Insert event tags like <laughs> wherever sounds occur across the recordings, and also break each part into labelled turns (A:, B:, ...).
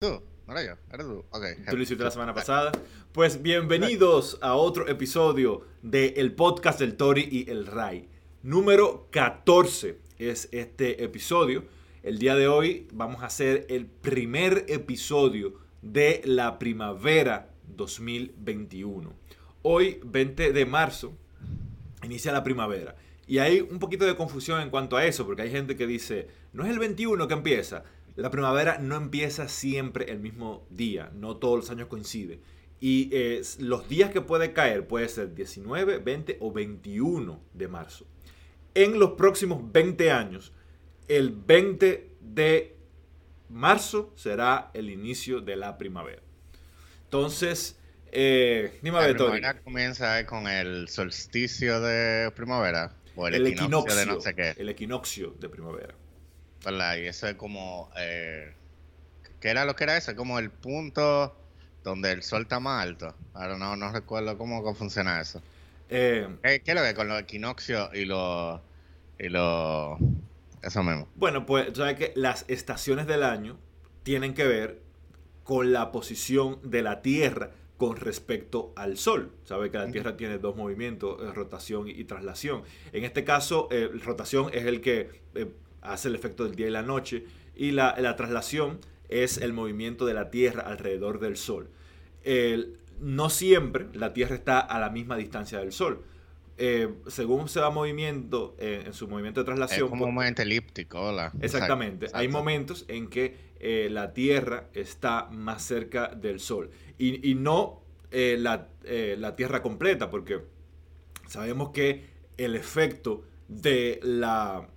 A: Tú, yo, era tú. Ok.
B: Tú lo hiciste la semana pasada. Pues bienvenidos a otro episodio de el podcast del Tori y el Ray. Número 14 es este episodio. El día de hoy vamos a hacer el primer episodio de la primavera 2021. Hoy, 20 de marzo, inicia la primavera. Y hay un poquito de confusión en cuanto a eso, porque hay gente que dice, no es el 21 que empieza, la primavera no empieza siempre el mismo día, no todos los años coincide. Y eh, los días que puede caer puede ser 19, 20 o 21 de marzo. En los próximos 20 años, el 20 de marzo será el inicio de la primavera. Entonces, eh,
A: dime La primavera comienza con el solsticio de primavera o el, equinoccio de no sé qué.
B: El equinoccio de primavera.
A: Y eso es como... Eh, ¿Qué era lo que era eso? Como el punto donde el sol está más alto. Ahora no, no recuerdo cómo, funciona eso. Eh, ¿Qué, es lo que con los equinoccios y los... Y los... Eso mismo.
B: Bueno, pues sabes que las estaciones del año tienen que ver con la posición de la Tierra con respecto al Sol. Sabe que la Tierra tiene dos movimientos, eh, rotación y, traslación. En este caso, eh, rotación es el que eh, hace el efecto del día y la noche, y la, traslación es el movimiento de la Tierra alrededor del Sol. no siempre la Tierra está a la misma distancia del Sol. Eh, según se va movimiento eh, en su movimiento de traslación. Es
A: como un movimiento elíptico, hola.
B: Exactamente. Hay momentos en que eh, la Tierra está más cerca del Sol. Y, no la, la, Tierra completa, porque sabemos que el efecto de la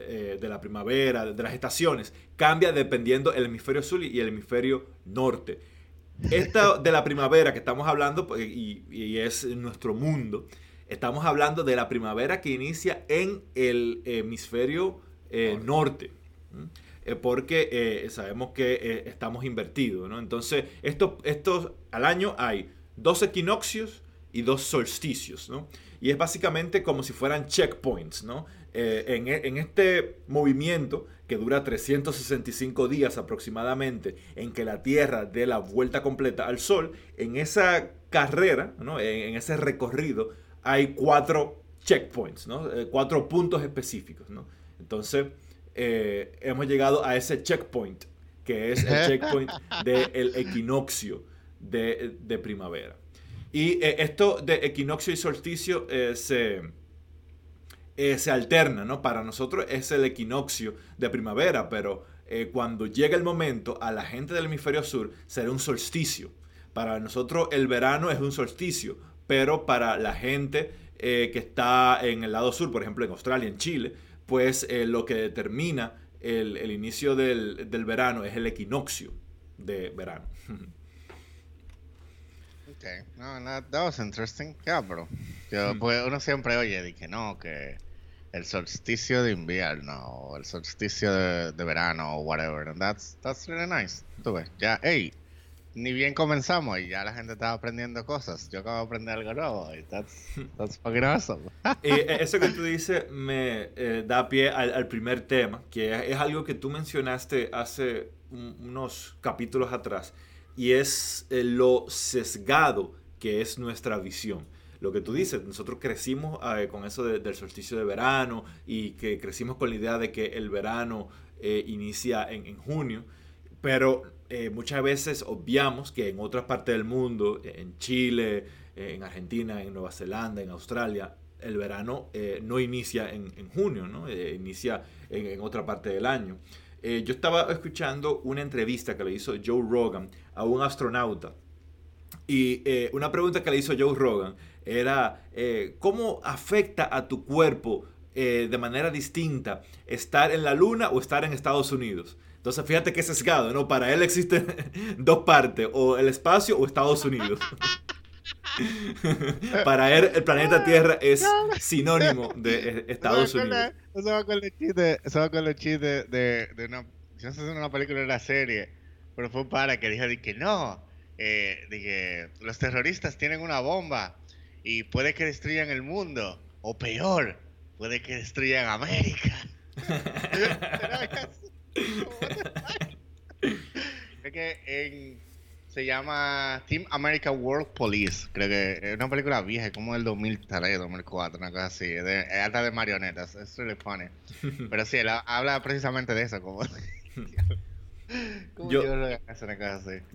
B: eh, de la primavera, de las estaciones, cambia dependiendo el hemisferio sur y el hemisferio norte. Esta <laughs> de la primavera que estamos hablando, pues, y, es nuestro mundo, estamos hablando de la primavera que inicia en el hemisferio eh, norte. Eh, porque sabemos que estamos invertidos, Entonces, esto, estos, al año hay dos equinoccios y dos solsticios, Y es básicamente como si fueran checkpoints, ¿no? Eh, e, en, este movimiento que dura 365 días aproximadamente, en que la Tierra dé la vuelta completa al Sol, en esa carrera, en, ese recorrido, hay cuatro checkpoints, eh, cuatro puntos específicos. Entonces, eh, hemos llegado a ese checkpoint, que es el checkpoint <laughs> del equinoccio de, primavera. Y esto de equinoccio y solsticio se eh, se alterna, ¿no? Para nosotros es el equinoccio de primavera, pero eh, cuando llega el momento, a la gente del hemisferio sur será un solsticio. Para nosotros el verano es un solsticio, pero para la gente eh, que está en el lado sur, por ejemplo en Australia, en Chile, pues lo que determina el, inicio del, verano es el equinoccio de verano. <laughs>
A: Ok, no, no, that was interesting. Yeah, bro. Yo, mm. pues uno siempre oye, dije, no, que el solsticio de invierno o el solsticio de, verano o whatever. And that's, that's really nice. Tú ves, ya, hey, ni bien comenzamos y ya la gente estaba aprendiendo cosas. Yo acabo de aprender algo nuevo y that's, that's fucking awesome. <laughs>
B: y eh, eso que tú dices me eh, da pie al, primer tema, que es, algo que tú mencionaste hace unos capítulos atrás y es eh, lo sesgado que es nuestra visión lo que tú dices, nosotros crecimos eh, con eso del solsticio de verano y que crecimos con la idea de que el verano eh, inicia en, junio, pero eh, muchas veces obviamos que en otras partes del mundo, en Chile, en Argentina, en Nueva Zelanda, en Australia, el verano no inicia en, junio, ¿no? inicia en, en, otra parte del año. yo estaba escuchando una entrevista que le hizo Joe Rogan a un astronauta y una pregunta que le hizo Joe Rogan era eh, cómo afecta a tu cuerpo eh, de manera distinta estar en la luna o estar en Estados Unidos. Entonces fíjate que es sesgado, ¿no? Para él existen <laughs> dos partes, o el espacio o Estados Unidos. <laughs> Para él el planeta Tierra es sinónimo de eh, <laughs> Estados Unidos.
A: Eso va con el chiste, eso va con el chiste de, de, una, no sé si es una película o una serie, pero fue para que dijo que no, eh, de que los terroristas tienen una bomba y puede que destruyan el mundo, o peor, puede que destruyan América. <laughs> que en, se llama Team America World Police. Creo que es una película vieja, como del 2003, 2004, una cosa así. De, alta de marionetas. Es really funny. Pero sí, él habla precisamente de eso, como... <laughs>
B: yo,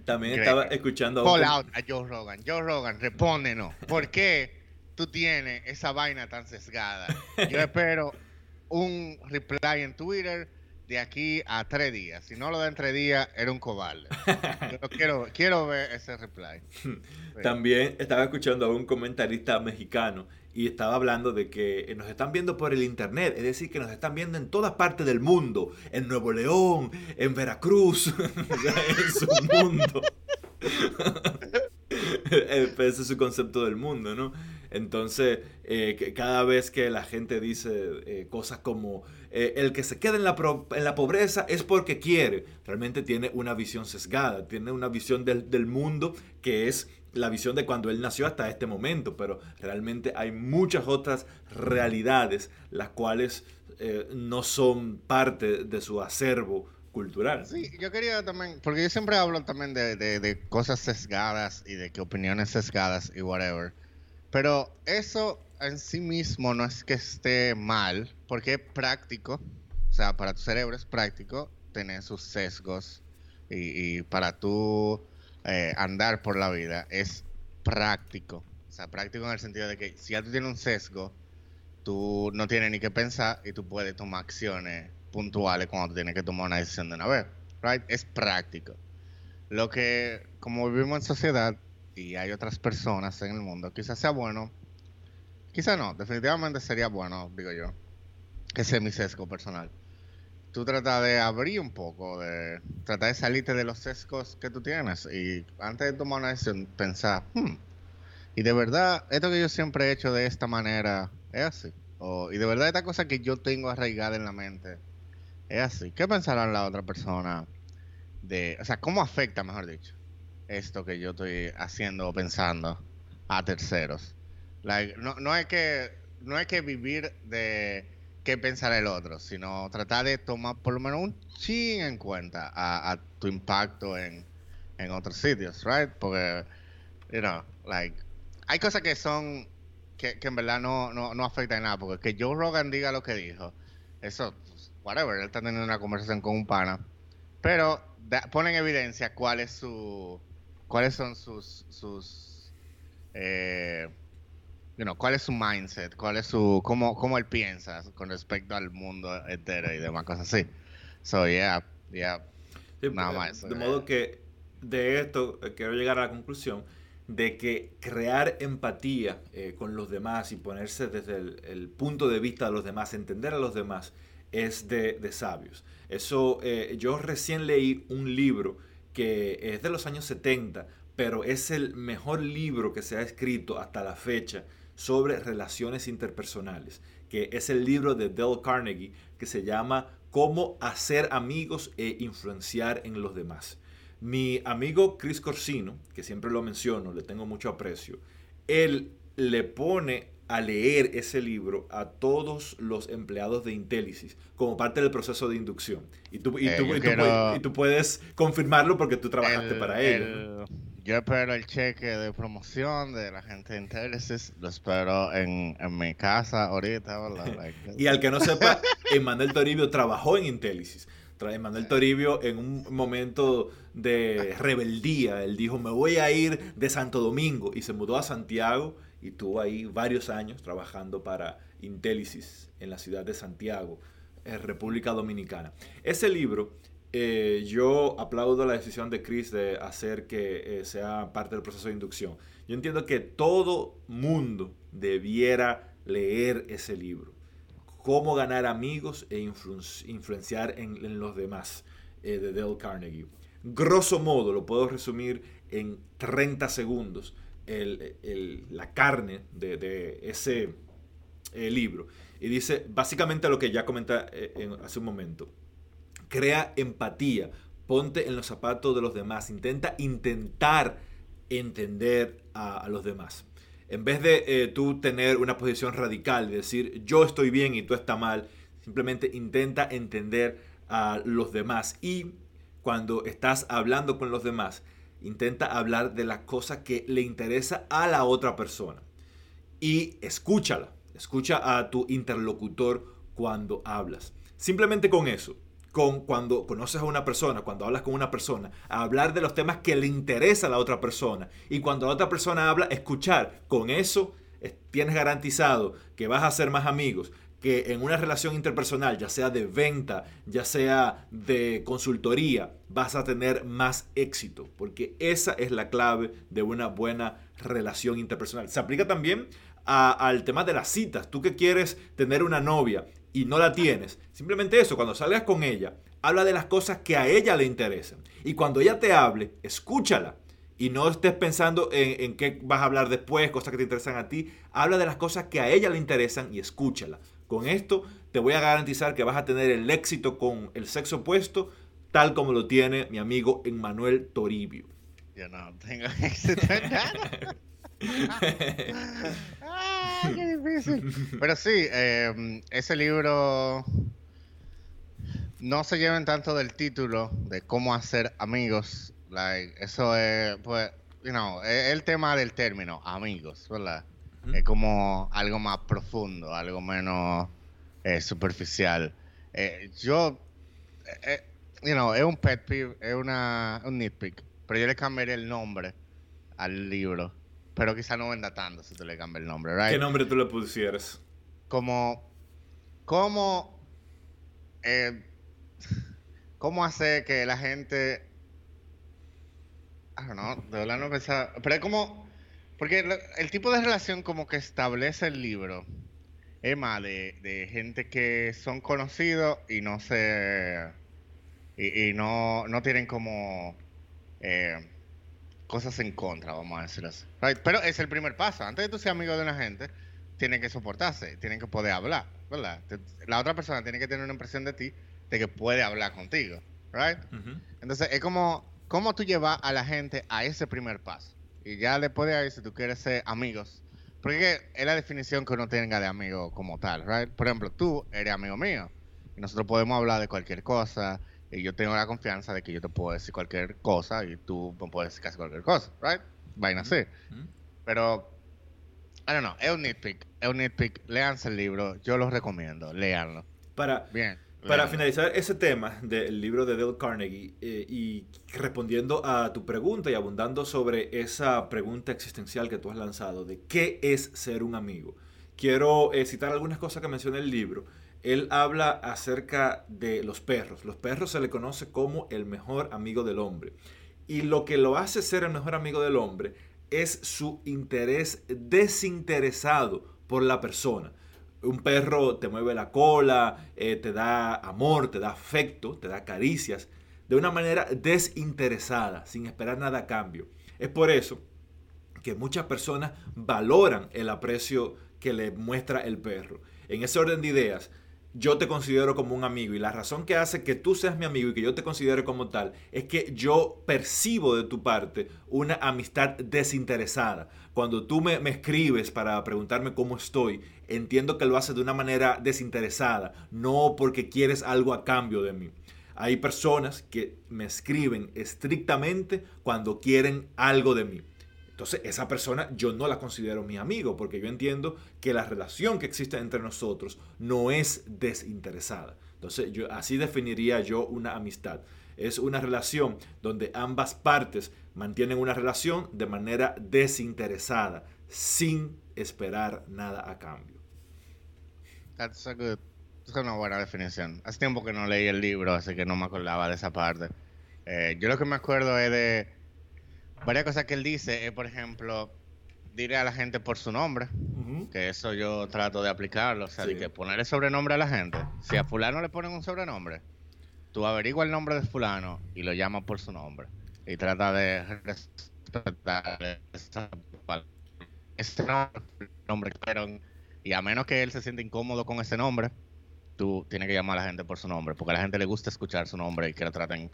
B: También estaba escuchando
A: Call out a Joe Rogan. Joe Rogan, respóndenos. ¿Por qué tú tienes esa vaina tan sesgada? Yo <laughs> espero un reply en Twitter de aquí a tres días. Si no lo da en tres días, era un cobarde. <laughs> Yo quiero, quiero ver ese reply.
B: También estaba escuchando a un comentarista mexicano y estaba hablando de que nos están viendo por el internet, es decir, que nos están viendo en todas partes del mundo, en Nuevo León, en Veracruz, <laughs> en su mundo. <laughs> Ese es su concepto del mundo, ¿no? Entonces, eh, cada vez que la gente dice eh, cosas como eh, el que se queda en la, en la pobreza es porque quiere, realmente tiene una visión sesgada, tiene una visión del, del mundo que es la visión de cuando él nació hasta este momento, pero realmente hay muchas otras realidades las cuales no son parte de su acervo cultural.
A: Sí, yo quería también, porque yo siempre hablo también de, de, cosas sesgadas y de que opiniones sesgadas y whatever. Pero eso en sí mismo no es que esté mal, porque es práctico, o sea, para tu cerebro es práctico tener sus sesgos y, para tú eh, andar por la vida es práctico. O sea, práctico en el sentido de que si ya tú tienes un sesgo, tú no tienes ni que pensar y tú puedes tomar acciones puntuales cuando tienes que tomar una decisión de una vez. Right? Es práctico. Lo que, como vivimos en sociedad, y hay otras personas en el mundo, quizás sea bueno, quizás no, definitivamente sería bueno, digo yo, ese es mi sesgo personal. Tú tratas de abrir un poco, de tratar de salirte de los sesgos que tú tienes y antes de tomar una decisión pensar, hmm, y de verdad, esto que yo siempre he hecho de esta manera es así. O, y de verdad esta cosa que yo tengo arraigada en la mente es así. ¿Qué pensará la otra persona? De, o sea, ¿cómo afecta, mejor dicho? esto que yo estoy haciendo o pensando a terceros. no, no, hay que, no hay que vivir de qué pensar el otro, sino tratar de tomar por lo menos un chin en cuenta a, tu impacto en, en otros sitios, right? Porque, you know, like, hay cosas que son, que, en verdad no, no, no afectan nada, porque que Joe Rogan diga lo que dijo, eso, whatever, él está teniendo una conversación con un pana, pero pone en evidencia cuál es su cuáles son sus, sus eh, cuál es su mindset, cuál es su, cómo, cómo él piensa con respecto al mundo entero y demás cosas así. So, yeah, yeah.
B: Nada eh, más. De modo que de esto eh, quiero llegar a la conclusión de que crear empatía con los demás y ponerse desde el, punto de vista de los demás, entender a los demás, es de, de sabios. Eso, yo recién leí un libro que es de los años 70, pero es el mejor libro que se ha escrito hasta la fecha sobre relaciones interpersonales, que es el libro de Dale Carnegie que se llama Cómo hacer amigos e influenciar en los demás. Mi amigo Chris Corsino, que siempre lo menciono, le tengo mucho aprecio, él le pone a leer ese libro a todos los empleados de Intellisis como parte del proceso de inducción. Y tú, y, eh, tú, puedes confirmarlo porque tú trabajaste para ello.
A: Yo espero el cheque de promoción de la gente de Intellisis, lo espero en, mi casa ahorita. <laughs>
B: y al que no sepa, Emanuel Toribio trabajó en Intellisis. Emanuel Toribio en un momento de rebeldía, él dijo, me voy a ir de Santo Domingo y se mudó a Santiago y tuvo ahí varios años trabajando para Intellisis en la ciudad de Santiago, en República Dominicana. Ese libro, eh, yo aplaudo la decisión de Chris de hacer que eh, sea parte del proceso de inducción. Yo entiendo que todo mundo debiera leer ese libro. Cómo ganar amigos e influenciar en, los demás, eh, de Dale Carnegie. Grosso modo, lo puedo resumir en 30 segundos la carne de, ese eh, libro. Y dice básicamente lo que ya comenté eh, hace un momento. Crea empatía, ponte en los zapatos de los demás, intenta intentar entender a, los demás. En vez de eh, tú tener una posición radical, de decir yo estoy bien y tú estás mal, simplemente intenta entender a los demás y cuando estás hablando con los demás, intenta hablar de las cosas que le interesa a la otra persona. Y escúchala. Escucha a tu interlocutor cuando hablas. Simplemente con eso, con cuando conoces a una persona, cuando hablas con una persona, hablar de los temas que le interesa a la otra persona. Y cuando la otra persona habla, escuchar. Con eso tienes garantizado que vas a ser más amigos, que en una relación interpersonal, ya sea de venta, ya sea de consultoría, vas a tener más éxito, porque esa es la clave de una buena relación interpersonal. Se aplica también al tema de las citas. Tú que quieres tener una novia y no la tienes, simplemente eso, cuando salgas con ella, habla de las cosas que a ella le interesan. Y cuando ella te hable, escúchala y no estés pensando en, en, qué vas a hablar después, cosas que te interesan a ti. Habla de las cosas que a ella le interesan y escúchala. Con esto te voy a garantizar que vas a tener el éxito con el sexo opuesto, tal como lo tiene mi amigo Emmanuel Toribio.
A: Yo no tengo éxito en nada. Ah, qué <laughs> difícil. Pero sí, em, ese libro no se lleven tanto del título de cómo hacer amigos. eso es, pues, you know, es el tema del término, amigos, ¿verdad? Es como algo más profundo, algo menos eh, superficial. Eh, yo, eh, you know, es un pet peeve, es una, un nitpick, pero yo le cambiaría el nombre al libro. Pero quizá no venda tanto si tú le cambias el nombre, ¿right?
B: ¿Qué nombre tú le pusieras?
A: Como, ¿cómo, cómo hacer que la gente, I don't know, de verdad no pensaba, pero es como porque el tipo de relación como que establece el libro es más de, gente que son conocidos y no se... y, no, no tienen como eh, cosas en contra, vamos a decir así. Pero es el primer paso. Antes de tú ser amigo de una gente, tienen que soportarse, tienen que poder hablar, ¿verdad? La otra persona tiene que tener una impresión de ti de que puede hablar contigo, ¿right? Entonces es como, ¿cómo tú llevas a la gente a ese primer paso? Y ya después de ahí, si tú quieres ser amigos, porque es la definición que uno tenga de amigo como tal, right? Por ejemplo, tú eres amigo mío y nosotros podemos hablar de cualquier cosa y yo tengo la confianza de que yo te puedo decir cualquier cosa y tú me puedes decir casi cualquier cosa, right? Vaina así. Pero, I don't know, es un nitpick, es un nitpick. Leanse el libro, yo lo recomiendo, léanlo.
B: Para, Bien. Para finalizar ese tema del libro de Dale Carnegie eh, y respondiendo a tu pregunta y abundando sobre esa pregunta existencial que tú has lanzado de qué es ser un amigo, quiero eh, citar algunas cosas que menciona el libro. Él habla acerca de los perros. Los perros se le conoce como el mejor amigo del hombre. Y lo que lo hace ser el mejor amigo del hombre es su interés desinteresado por la persona un perro te mueve la cola, eh, te da amor, te da afecto, te da caricias, de una manera desinteresada, sin esperar nada a cambio. Es por eso que muchas personas valoran el aprecio que le muestra el perro. En ese orden de ideas, yo te considero como un amigo y la razón que hace que tú seas mi amigo y que yo te considere como tal es que yo percibo de tu parte una amistad desinteresada. Cuando tú me, escribes para preguntarme cómo estoy, entiendo que lo haces de una manera desinteresada, no porque quieres algo a cambio de mí. Hay personas que me escriben estrictamente cuando quieren algo de mí. Entonces, esa persona yo no la considero mi amigo, porque yo entiendo que la relación que existe entre nosotros no es desinteresada. Entonces, yo así definiría yo una amistad. Es una relación donde ambas partes mantienen una relación de manera desinteresada, sin esperar nada a cambio.
A: That's a good, es una buena definición. Hace tiempo que no leí el libro, así que no me acordaba de esa parte. Eh, yo lo que me acuerdo es de varias cosas que él dice, es, por ejemplo, diré a la gente por su nombre, que eso yo trato de aplicarlo, o sea, de que ponerle sobrenombre a la gente. Si a fulano le ponen un sobrenombre, tú averigua el nombre de fulano y lo llamas por su nombre. Y trata de respetar ese nombre que y a menos que él se sienta incómodo con ese nombre, tú tienes que llamar a la gente por su nombre, porque a la gente le gusta escuchar su nombre y que lo traten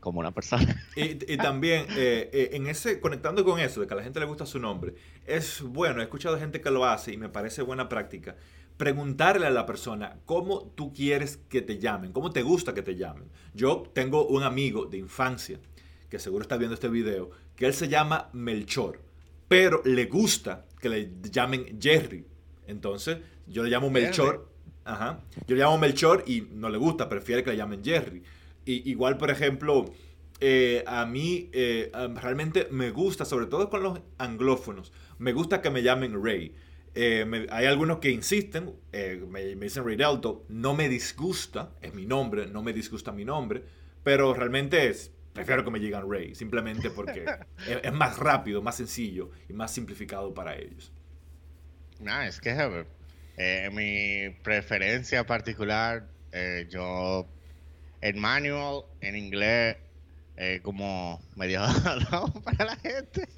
A: como una persona. <laughs>
B: Y, también, eh, eh, en ese, conectando con eso, de que a la gente le gusta su nombre, es bueno, he escuchado gente que lo hace y me parece buena práctica, preguntarle a la persona cómo tú quieres que te llamen, cómo te gusta que te llamen. Yo tengo un amigo de infancia, que seguro está viendo este video, que él se llama Melchor, pero le gusta que le llamen Jerry. Entonces, yo le llamo Melchor. Ajá. Yo le llamo Melchor y no le gusta, prefiere que le llamen Jerry. Y, igual, por ejemplo, eh, a mí eh, realmente me gusta, sobre todo con los anglófonos, me gusta que me llamen Ray. Eh, hay algunos que insisten, me, dicen Ray Delto, no me disgusta, es mi nombre, no me disgusta mi nombre, pero realmente es, prefiero que me digan Ray, simplemente porque <laughs> es, más rápido, más sencillo y más simplificado para ellos.
A: No, es que mi preferencia particular, yo en manual, en inglés, eh, como medio <laughs> para la gente.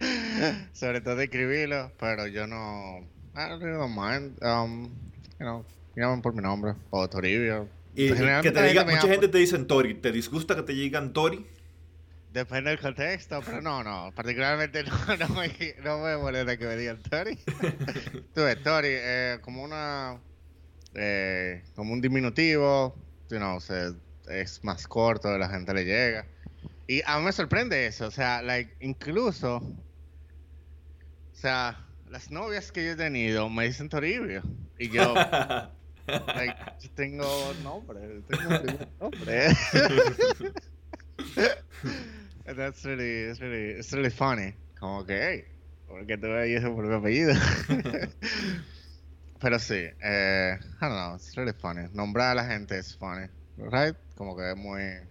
A: <laughs> Sobre todo escribirlo, pero yo no. I don't mind. Um, you know, llaman por mi nombre, o Toribio.
B: Y, que te diga, mucha gente te dice Tori. ¿Te disgusta que te digan Tori?
A: Depende del contexto, pero no, no. Particularmente <laughs> no, no, me, no me molesta que me digan Tori. Tú ves, Tori, eh, como una. Eh, como un diminutivo, you know, es más corto, la gente le llega. Y a mí me sorprende eso, o sea, like, incluso. O sea, las novias que yo he tenido me dicen Toribio. Y yo. <laughs> like, yo tengo nombre, tengo nombre. <laughs> That's really, it's really, it's really funny. Como que, hey, porque tú ahí ese por mi apellido. <laughs> Pero sí, eh, I don't know, it's really funny. Nombrar a la gente es funny, right? Como que es muy, I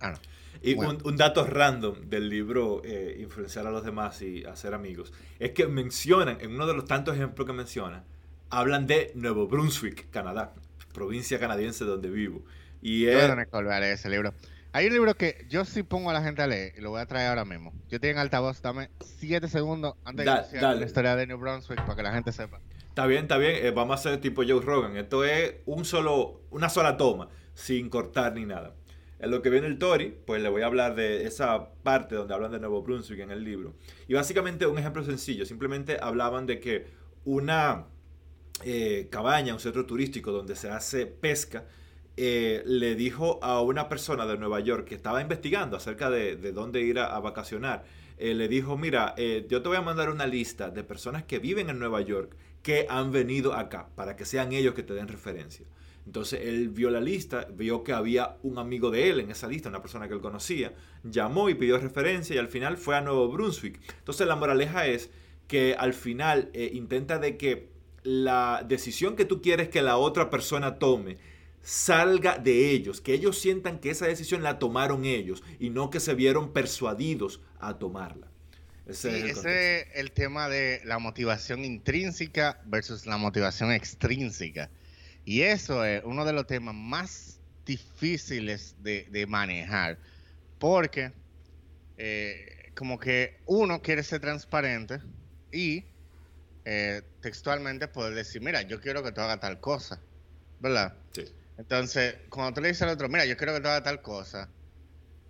B: don't know. Y un, un, dato random del libro eh, Influenciar a los demás y hacer amigos es que mencionan, en uno de los tantos ejemplos que mencionan, hablan de Nuevo Brunswick, Canadá, provincia canadiense donde vivo. Y
A: es... Yo voy a ese libro. Hay un libro que yo sí pongo a la gente a leer y lo voy a traer ahora mismo. Yo tengo en altavoz, dame 7 segundos antes de iniciar la historia de New Brunswick para que la gente sepa.
B: Está bien, está bien. Eh, vamos a hacer tipo Joe Rogan. Esto es un solo, una sola toma, sin cortar ni nada. En lo que viene el Tory, pues le voy a hablar de esa parte donde hablan de Nuevo Brunswick en el libro. Y básicamente un ejemplo sencillo. Simplemente hablaban de que una eh, cabaña, un centro turístico donde se hace pesca, eh, le dijo a una persona de Nueva York que estaba investigando acerca de, dónde ir a, vacacionar, le dijo, mira, yo te voy a mandar una lista de personas que viven en Nueva York que han venido acá, para que sean ellos que te den referencia. Entonces él vio la lista, vio que había un amigo de él en esa lista, una persona que él conocía, llamó y pidió referencia y al final fue a Nuevo Brunswick. Entonces la moraleja es que al final intenta de que la decisión que tú quieres que la otra persona tome salga de ellos, que ellos sientan que esa decisión la tomaron ellos y no que se vieron persuadidos a tomarla.
A: Ese, es, el el tema de la motivación intrínseca versus la motivación extrínseca. Y eso es uno de los temas más difíciles de, manejar, porque eh, como que uno quiere ser transparente y eh, textualmente poder decir, mira, yo quiero que tú hagas tal cosa, ¿verdad? Sí. Entonces, cuando tú le dices al otro, mira, yo quiero que tú hagas tal cosa,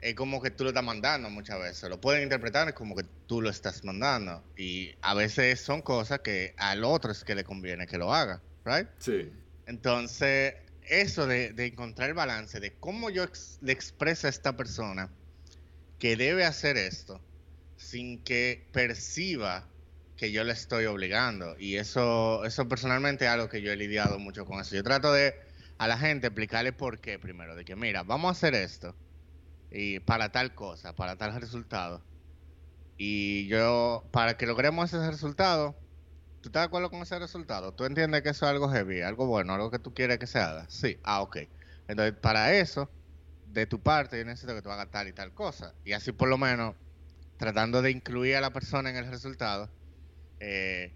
A: es como que tú lo estás mandando muchas veces. Lo pueden interpretar como que tú lo estás mandando. Y a veces son cosas que al otro es que le conviene que lo haga, ¿right?
B: Sí.
A: Entonces, eso de, encontrar el balance de cómo yo le expreso a esta persona que debe hacer esto sin que perciba que yo le estoy obligando. Y eso, eso personalmente es algo que yo he lidiado mucho con eso. Yo trato de a la gente explicarle por qué primero, de que mira, vamos a hacer esto y para tal cosa, para tal resultado. Y yo, para que logremos ese resultado, ¿tú estás de acuerdo con ese resultado? ¿Tú entiendes que eso es algo heavy, algo bueno, algo que tú quieres que se haga? Sí, ah, ok. Entonces, para eso, de tu parte, yo necesito que tú hagas tal y tal cosa. Y así por lo menos, tratando de incluir a la persona en el resultado, eh,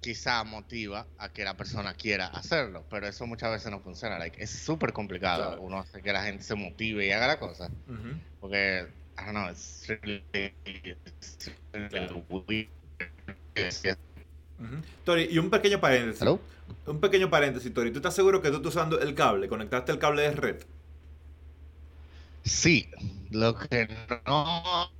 A: quizá motiva a que la persona quiera hacerlo, pero eso muchas veces no funciona. es súper complicado uno hace que la gente se motive y haga la cosa. Porque, I don't know, it's really,
B: Tori, y un pequeño paréntesis. Un pequeño paréntesis, Tori. ¿Tú estás seguro que tú estás usando el cable? ¿Conectaste el cable de red?
A: Sí. Lo que no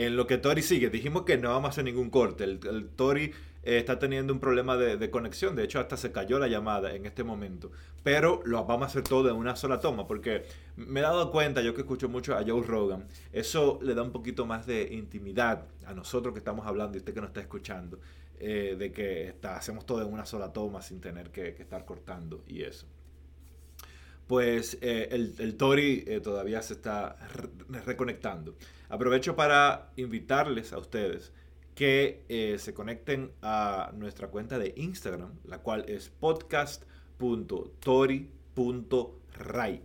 B: En lo que Tori sigue, dijimos que no vamos a hacer ningún corte. El, Tori eh, está teniendo un problema de, conexión. De hecho, hasta se cayó la llamada en este momento. Pero lo vamos a hacer todo en una sola toma. Porque me he dado cuenta, yo que escucho mucho a Joe Rogan, eso le da un poquito más de intimidad a nosotros que estamos hablando y usted que nos está escuchando. Eh, de que está, hacemos todo en una sola toma sin tener que, estar cortando y eso. Pues eh, el, el, Tori todavía se está reconectando. Aprovecho para invitarles a ustedes que eh, se conecten a nuestra cuenta de Instagram, la cual es podcast.tori.ray.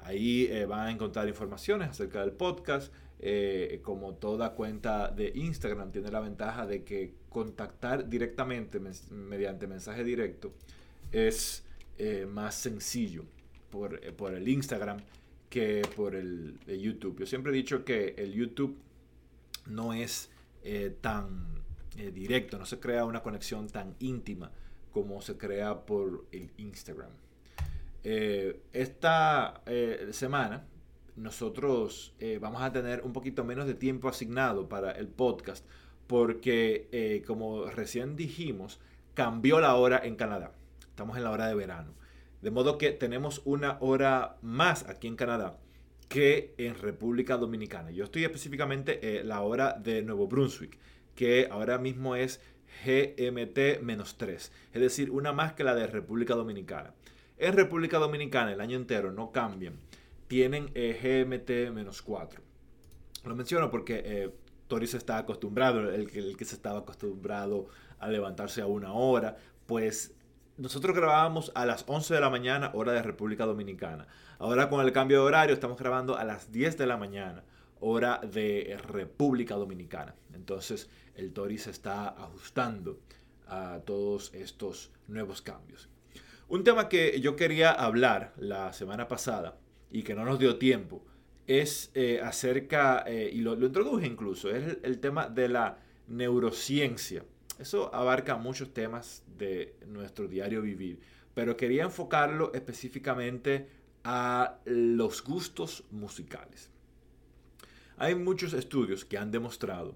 B: Ahí eh, van a encontrar informaciones acerca del podcast. Eh, como toda cuenta de Instagram tiene la ventaja de que contactar directamente mediante mensaje directo es más sencillo por el Instagram que por el, YouTube. Yo siempre he dicho que el YouTube no es eh, tan eh, directo, no se crea una conexión tan íntima como se crea por el Instagram. Eh, esta semana nosotros vamos a tener un poquito menos de tiempo asignado para el podcast porque como recién dijimos, cambió la hora en Canadá. Estamos en la hora de verano. De modo que tenemos una hora más aquí en Canadá que en República Dominicana. Yo estoy específicamente en la hora de Nuevo Brunswick, que ahora mismo es GMT-3, es decir, una más que la de República Dominicana. En República Dominicana el año entero no cambian, tienen eh, GMT-4. Lo menciono porque eh, Toris está acostumbrado, el que se estaba acostumbrado a levantarse a una hora, pues nosotros grabábamos a las 11 de la mañana, hora de República Dominicana. Ahora con el cambio de horario estamos grabando a las 10 de la mañana, hora de República Dominicana. Entonces el Tori se está ajustando a todos estos nuevos cambios. Un tema que yo quería hablar la semana pasada y que no nos dio tiempo es eh, acerca, eh, y lo, introduje incluso, es el tema de la neurociencia. Eso abarca muchos temas de nuestro diario vivir, pero quería enfocarlo específicamente a los gustos musicales. Hay muchos estudios que han demostrado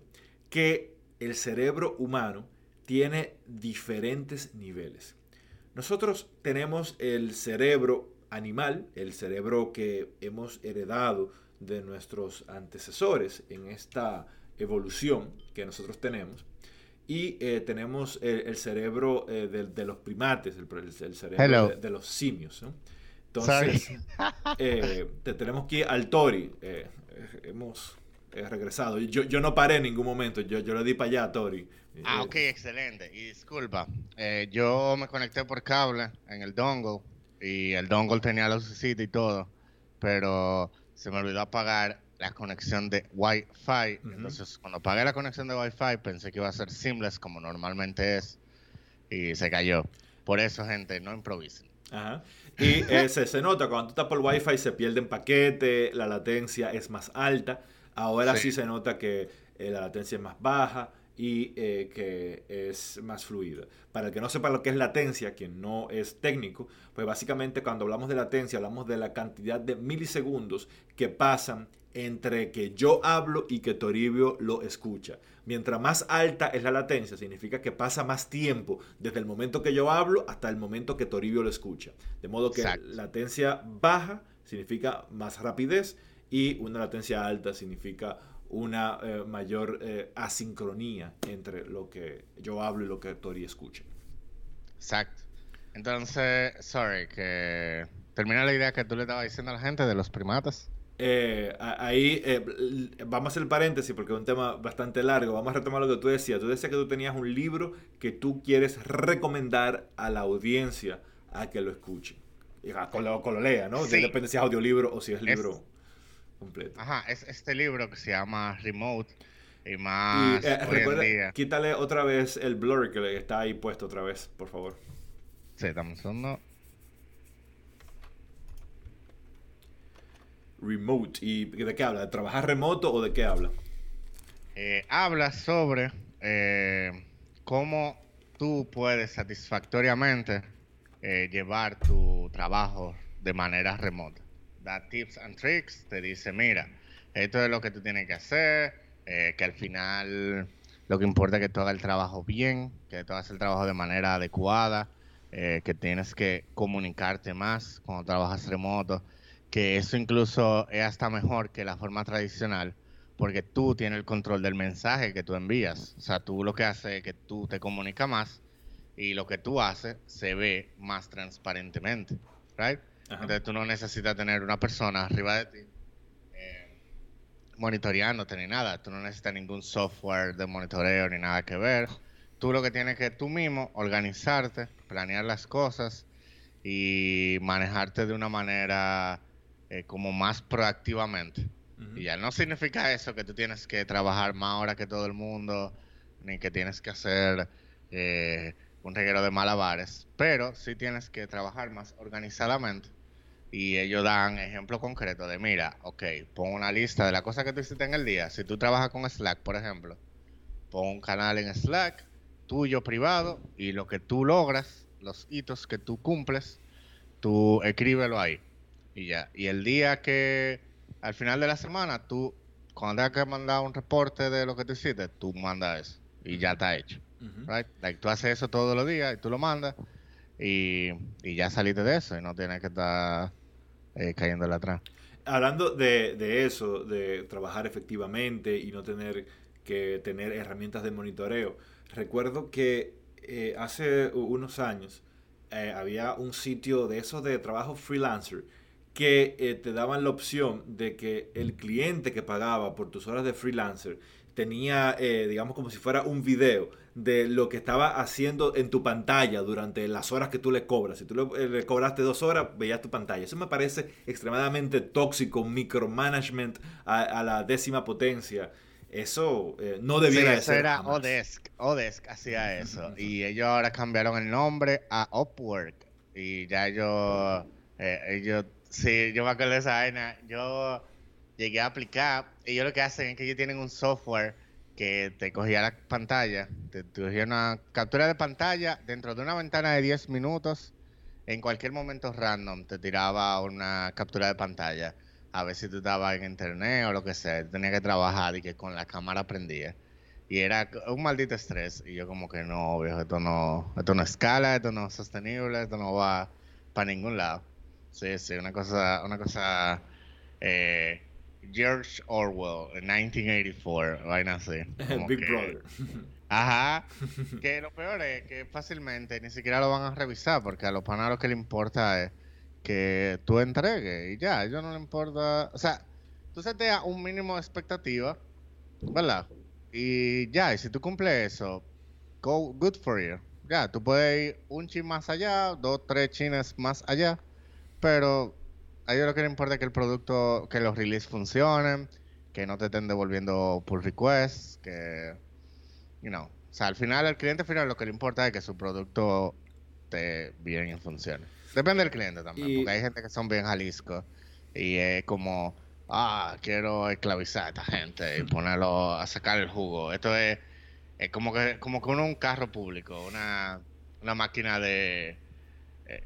B: que el cerebro humano tiene diferentes niveles. Nosotros tenemos el cerebro animal, el cerebro que hemos heredado de nuestros antecesores en esta evolución que nosotros tenemos. Y eh, tenemos el, cerebro eh, de, los primates, el, cerebro de, los simios. Entonces, eh, te tenemos que ir al Tori. hemos regresado. Yo, yo no paré en ningún momento, yo, yo le di para allá a Tori.
A: Ah, ok, excelente. Y disculpa, yo me conecté por cable en el dongle y el dongle tenía la lucecita y todo, pero se me olvidó apagar la conexión de Wi-Fi. Entonces, cuando pagué la conexión de Wi-Fi, pensé que iba a ser seamless como normalmente es y se cayó. Por eso, gente, no improvisen.
B: Y eh, se, nota, cuando tú estás por Wi-Fi se pierden paquetes, la latencia es más alta. Ahora sí, se nota que eh, la latencia es más baja y eh, que es más fluida. Para el que no sepa lo que es latencia, quien no es técnico, pues básicamente cuando hablamos de latencia hablamos de la cantidad de milisegundos que pasan entre que yo hablo y que Toribio lo escucha. Mientras más alta es la latencia, significa que pasa más tiempo desde el momento que yo hablo hasta el momento que Toribio lo escucha. De modo que latencia baja significa más rapidez y una latencia alta significa una eh, mayor eh, asincronía entre lo que yo hablo y lo que Tori escucha.
A: Exacto. Entonces, sorry, que termina la idea que tú le estabas diciendo a la gente de los primates.
B: Eh, ahí eh, vamos a hacer paréntesis porque es un tema bastante largo. Vamos a retomar lo que tú decías. Tú decías que tú tenías un libro que tú quieres recomendar a la audiencia a que lo escuche. Y con lo, con lo lea, ¿no? Depende si es audiolibro o si es libro completo.
A: Ajá, es este libro que se llama Remote. Y más.
B: Eh, recuerda, quítale otra vez el blur que está ahí puesto otra vez, por favor.
A: Sí, estamos usando.
B: remote. ¿Y de qué habla? ¿De trabajar remoto o de qué habla?
A: Eh, habla sobre eh, cómo tú puedes satisfactoriamente llevar tu trabajo de manera remota. Da tips and tricks, te dice, mira, esto es lo que tú tienes que hacer, eh, que al final lo que importa es que tú hagas el trabajo bien, que tú hagas el trabajo de manera adecuada, eh, que tienes que comunicarte más cuando trabajas remoto, que eso incluso es hasta mejor que la forma tradicional, porque tú tienes el control del mensaje que tú envías. O sea, tú lo que haces es que tú te comunicas más y lo que tú haces se ve más transparentemente, right? Entonces tú no necesitas tener una persona arriba de ti eh, monitoreándote ni nada. Tú no necesitas ningún software de monitoreo ni nada que ver. Tú lo que tienes que tú mismo organizarte, planear las cosas y manejarte de una manera eh, como más proactivamente. Y ya no significa eso que tú tienes que trabajar más horas que todo el mundo, ni que tienes que hacer eh, un reguero de malabares, pero sí tienes que trabajar más organizadamente. Y ellos dan ejemplo concreto de, mira, ok, pon una lista de las cosas que tú hiciste en el día. Si tú trabajas con Slack, por ejemplo, pon un canal en Slack, tuyo privado, y lo que tú logras, los hitos que tú cumples, tú escríbelo ahí. Y ya. Y el día que, al final de la semana, tú, cuando tengas que mandar un reporte de lo que tú hiciste, tú mandas eso. Y ya está hecho tú haces eso todos los días y tú lo mandas y, ya saliste de eso y no tienes que estar eh, atrás.
B: Hablando de, eso, de trabajar efectivamente y no tener que tener herramientas de monitoreo, recuerdo que eh, hace unos años eh, había un sitio de esos de trabajo freelancer que eh, te daban la opción de que el cliente que pagaba por tus horas de freelancer tenía, digamos, como si fuera un video de lo que estaba haciendo en tu pantalla durante las horas que tú le cobras. Si tú le, eh, cobraste dos horas, veías tu pantalla. Eso me parece extremadamente tóxico, micromanagement a, la décima potencia. Eso eh, no debiera
A: sí, eso ser. era Odesk. Odesk hacía eso. y ellos ahora cambiaron el nombre a Upwork. Y ya yo, eh, ellos, sí, yo me acuerdo de esa vaina. Yo llegué a aplicar. Y ellos lo que hacen es que ellos tienen un software que te cogía la pantalla, te, cogía una captura de pantalla dentro de una ventana de 10 minutos, en cualquier momento random te tiraba una captura de pantalla, a ver si tú estabas en internet o lo que sea, tenía que trabajar y que con la cámara prendía. Y era un maldito estrés, y yo como que no, viejo, esto no, esto no escala, esto no es sostenible, esto no va para ningún lado. Sí, sí, una cosa, una cosa eh, George Orwell en 1984, vaina así. <laughs> Big Brother. <laughs> Ajá. Que lo peor es que fácilmente ni siquiera lo van a revisar porque a los panas lo que le importa es que tú entregues y ya, a ellos no le importa. O sea, tú seteas un mínimo de expectativa, ¿verdad? Y ya, y si tú cumples eso, go good for you. Ya, tú puedes ir un chin más allá, dos, tres chines más allá, pero a ellos lo que les importa es que el producto, que los releases funcionen, que no te estén devolviendo pull requests, que, you know, o sea, al final, al cliente final lo que le importa es que su producto esté bien y funcione. Depende del cliente también, porque hay gente que son bien Jalisco y es como, ah, quiero esclavizar a esta gente y ponerlo a sacar el jugo. Esto es, es como que como que uno un carro público, una, una máquina de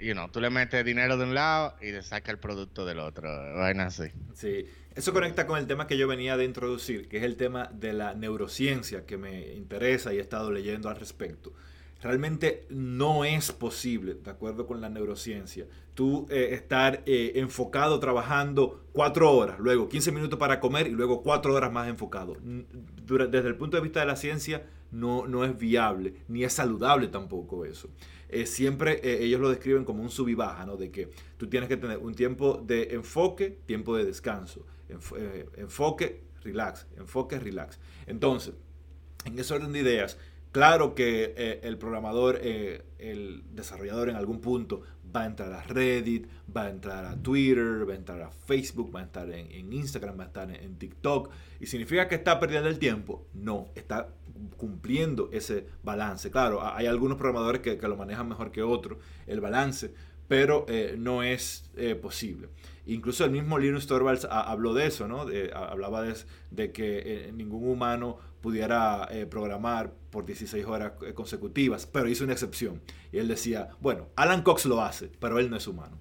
A: you know, tú le metes dinero de un lado y le sacas el producto del otro. Vaina así.
B: Sí, eso conecta con el tema que yo venía de introducir, que es el tema de la neurociencia que me interesa y he estado leyendo al respecto. Realmente no es posible, de acuerdo con la neurociencia, tú eh, estar eh, enfocado trabajando cuatro horas, luego 15 minutos para comer y luego cuatro horas más enfocado. Desde el punto de vista de la ciencia, no, no es viable, ni es saludable tampoco eso. Eh, siempre eh, ellos lo describen como un sub y baja, ¿no? De que tú tienes que tener un tiempo de enfoque, tiempo de descanso. Eh, enfoque, relax, enfoque, relax. Entonces, en ese orden de ideas, claro que el programador, el desarrollador en algún punto va a entrar a Reddit, va a entrar a Twitter, va a entrar a Facebook, va a estar en, Instagram, va a estar en, en, TikTok. ¿Y significa que está perdiendo el tiempo? No, está cumpliendo ese balance. Claro, hay algunos programadores que, lo manejan mejor que otros, el balance, pero eh, no es eh, posible. Incluso el mismo Linus Torvalds habló de eso, ¿no? hablaba de, que eh, ningún humano pudiera programar por 16 horas consecutivas, pero hizo una excepción. Y él decía, bueno, Alan Cox lo hace, pero él no es humano.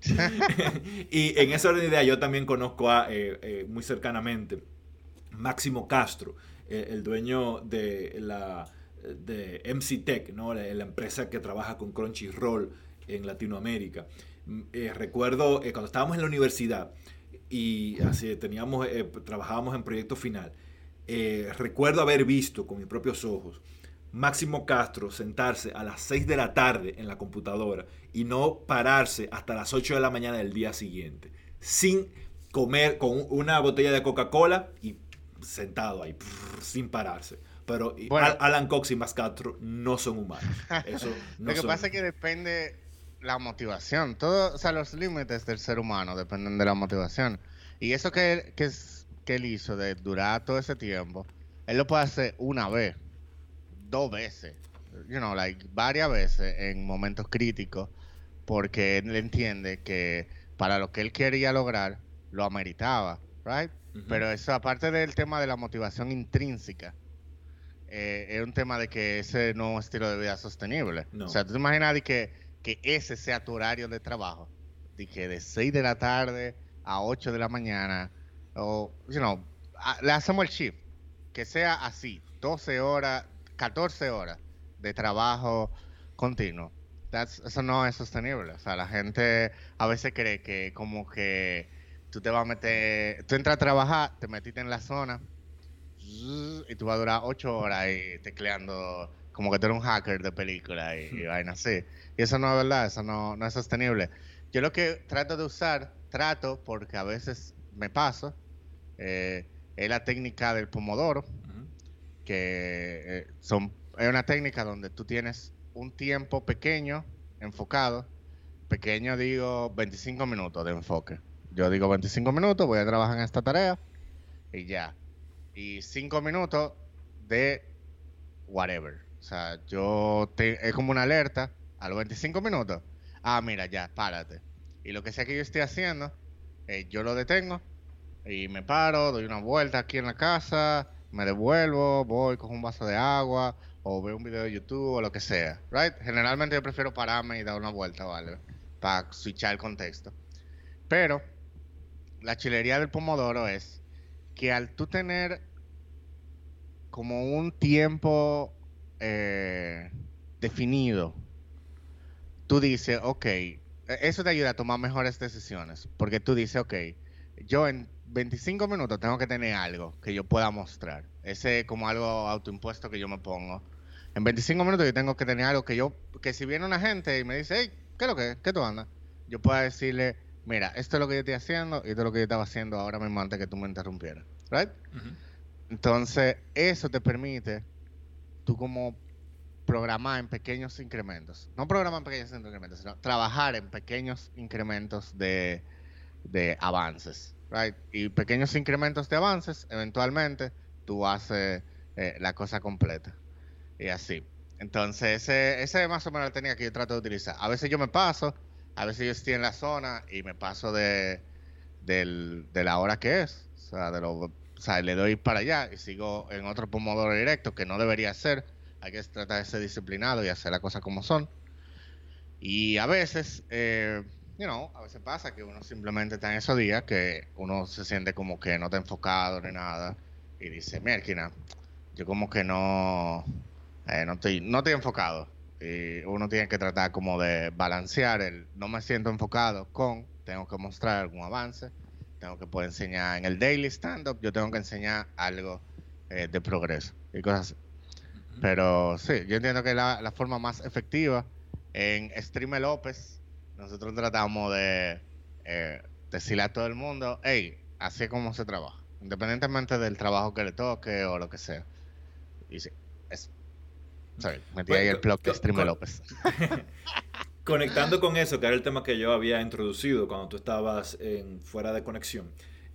B: <laughs> y en esa orden de idea yo también conozco a, muy cercanamente Máximo Castro, el dueño de la de MC Tech, ¿no? la, empresa que trabaja con Crunchyroll en Latinoamérica. Mm, eh, recuerdo cuando estábamos en la universidad y así teníamos, trabajábamos en proyecto final. Recuerdo haber visto con mis propios ojos Máximo Castro sentarse a las 6 de la tarde en la computadora y no pararse hasta las 8 de la mañana del día siguiente, sin comer con una botella de Coca-Cola y sentado ahí, sin pararse. Pero Alan Cox y Max Castro no son humanos. <laughs>
A: Lo que pasa es que depende la motivación. Todo, o sea, los límites del ser humano dependen de la motivación. Y eso que, que, que él hizo de durar todo ese tiempo, él lo puede hacer una vez dos veces, you know, like varias veces en momentos críticos, porque él entiende que para lo que él quería lograr lo ameritaba, right? Pero eso aparte del tema de la motivación intrínseca, eh, es un tema de que ese no es un estilo de vida sostenible. O sea, tú te imaginas de que, que ese sea tu horario de trabajo, de que de 6 de la tarde a 8 de la mañana, o, you know, le hacemos el shift, que sea así, 12 horas 14 horas de trabajo continuo. eso no es sostenible. O sea, la gente a veces cree que como que tú te vas a meter, tú entras a trabajar, te metiste en la zona y tú vas a durar 8 horas ahí tecleando como que tú eres un hacker de película y, y vaina así. Y eso no es verdad, eso no, no es sostenible. Yo lo que trato de usar, trato porque a veces me paso, eh, es la técnica del pomodoro que eh, son, es una técnica donde tú tienes un tiempo pequeño, enfocado. Pequeño digo 25 minutos de enfoque. Yo digo 25 minutos, voy a trabajar en esta tarea y ya. Y 5 minutos de whatever. O sea, yo es como una alerta a los 25 minutos. Ah, mira, ya, párate. Y lo que sea que yo esté haciendo, eh, yo lo detengo y me paro, doy una vuelta aquí en la casa, me devuelvo, voy, cojo un vaso de agua o veo un video de YouTube o lo que sea, right? Generalmente yo prefiero pararme y dar una vuelta, ¿vale? Para switchar el contexto. Pero la chilería del pomodoro es que al tú tener como un tiempo eh, definido, tú dices, ok, e-, eso te ayuda a tomar mejores decisiones, porque tú dices, ok, yo en 25 minutos tengo que tener algo que yo pueda mostrar. Ese es como algo autoimpuesto que yo me pongo. En 25 minutos yo tengo que tener algo que yo, que si viene una gente y me dice, hey, ¿qué es lo que ¿Qué tú andas? Yo pueda decirle, mira, esto es lo que yo estoy haciendo y esto es lo que yo estaba haciendo ahora mismo antes que tú me interrumpieras. ¿Right? Entonces, eso te permite tú como programar en pequeños incrementos. No programar en pequeños incrementos, sino trabajar en pequeños incrementos de, de avances. Right? Y pequeños incrementos de avances, eventualmente tú haces eh, la cosa completa. Y así. Entonces, ese, es más o menos la técnica que yo trato de utilizar. A veces yo me paso, a veces yo estoy en la zona y me paso de, de la hora que es. O sea, de lo, le doy para allá y sigo en otro pomodoro directo que no debería ser. Hay que tratar de ser disciplinado y hacer las cosas como son. Y a veces, eh, you know, a veces pasa que uno simplemente está en esos días que uno se siente como que no está enfocado ni nada y dice, Merkina, yo como que no, eh, no, estoy, no estoy enfocado. Y uno tiene que tratar como de balancear el no me siento enfocado con tengo que mostrar algún avance, tengo que poder enseñar en el daily stand-up, yo tengo que enseñar algo eh, de progreso y cosas así. Pero sí, yo entiendo que la, la forma más efectiva en Streamer López nosotros tratamos de eh, decirle a todo el mundo, hey, así es como se trabaja, independientemente del trabajo que le toque o lo que sea. Y sí, eso. Sorry, metí ahí el blog de Streamer López. <laughs>
B: Conectando con eso, que era el tema que yo había introducido cuando tú estabas en, fuera de conexión,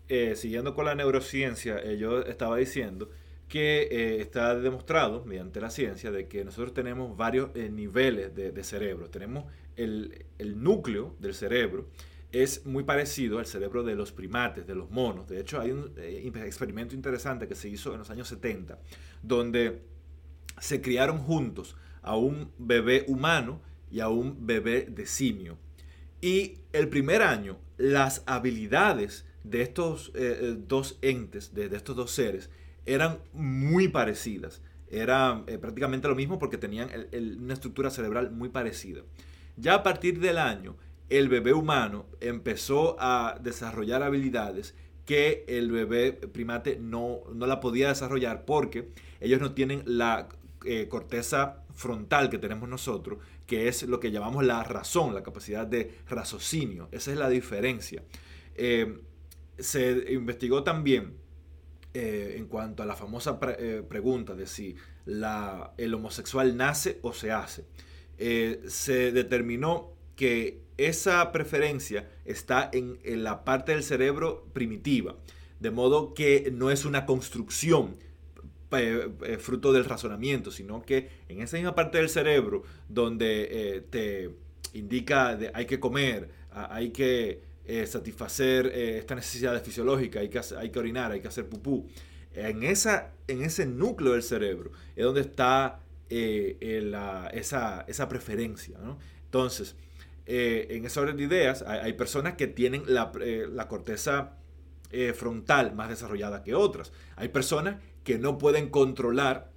B: eh, siguiendo con la neurociencia, eh, yo estaba diciendo que está demostrado mediante la ciencia de que nosotros tenemos varios niveles de, de, cerebro. Tenemos el, núcleo del cerebro es muy parecido al cerebro de los primates, de los monos. De hecho, hay un eh, experimento interesante que se hizo en los años 70, donde se criaron juntos a un bebé humano y a un bebé de simio. Y el primer año, las habilidades de estos eh, eh, dos entes, de, estos dos seres, eran muy parecidas. Era prácticamente lo mismo porque tenían una estructura cerebral muy parecida. Ya a partir del año, el bebé humano empezó a desarrollar habilidades que el bebé primate no, no la podía desarrollar porque ellos no tienen la corteza frontal que tenemos nosotros, que es lo que llamamos la razón, la capacidad de raciocinio. Esa es la diferencia. Eh, se investigó también eh, en cuanto a la famosa eh, pregunta de si la, el homosexual nace o se hace. Se determinó que esa preferencia está en, la parte del cerebro primitiva, de modo que no es una construcción, eh, eh, fruto del razonamiento, sino que en esa misma parte del cerebro donde eh, te indica de hay que comer, hay que satisfacer esta necesidad fisiológica, hay que, hay que orinar, hay que hacer pupú, en, esa, en ese núcleo del cerebro es donde está esa, esa, preferencia. Entonces, en esa orden de ideas, hay, personas que tienen la, la corteza frontal más desarrollada que otras. Hay personas que no pueden controlar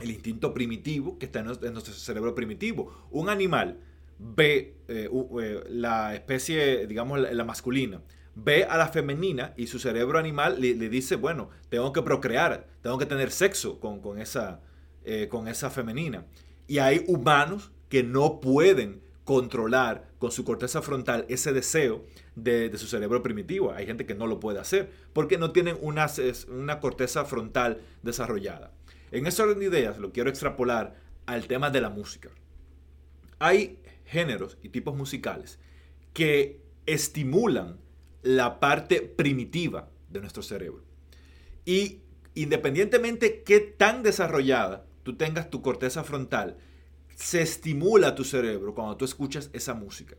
B: el instinto primitivo que está en nuestro cerebro primitivo. Un animal ve eh, eh, la especie, digamos, la, masculina, ve a la femenina y su cerebro animal le, dice, bueno, tengo que procrear, tengo que tener sexo con, esa, eh, con esa femenina. Y hay humanos que no pueden controlar con su corteza frontal ese deseo de, su cerebro primitivo. Hay gente que no lo puede hacer porque no tienen una, una corteza frontal desarrollada. En ese orden de ideas lo quiero extrapolar al tema de la música. Hay géneros y tipos musicales que estimulan la parte primitiva de nuestro cerebro. Y independientemente qué tan desarrollada tú tengas tu corteza frontal, se estimula tu cerebro cuando tú escuchas esa música.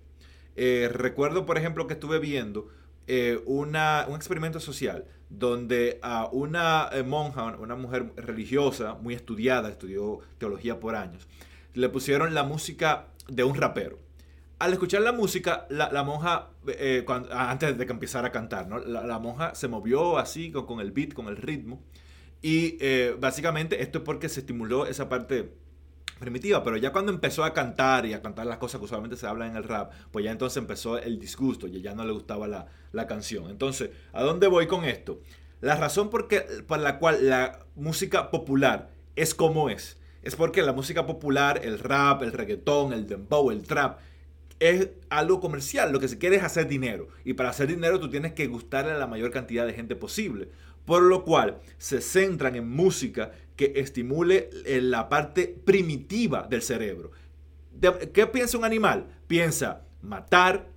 B: Eh, recuerdo, por ejemplo, que estuve viendo eh, un experimento social donde a una eh, monja, una mujer religiosa, muy estudiada, estudió teología por años, le pusieron la música de un rapero. Al escuchar la música, la, monja, antes de que empezara a cantar, ¿no? la, monja se movió así con, el beat, con el ritmo. Y básicamente esto es porque se estimuló esa parte primitiva, pero ya cuando empezó a cantar y a cantar las cosas que usualmente se hablan en el rap, pues ya entonces empezó el disgusto y ya no le gustaba la, canción. Entonces, ¿a dónde voy con esto? La razón por, por la cual la música popular es como es, es porque la música popular, el rap, el reggaetón, el dembow, el trap, es algo comercial, lo que se quiere es hacer dinero. Y para hacer dinero tú tienes que gustarle a la mayor cantidad de gente posible. Por lo cual se centran en música que estimule eh, la parte primitiva del cerebro. ¿Qué piensa un animal? Piensa matar,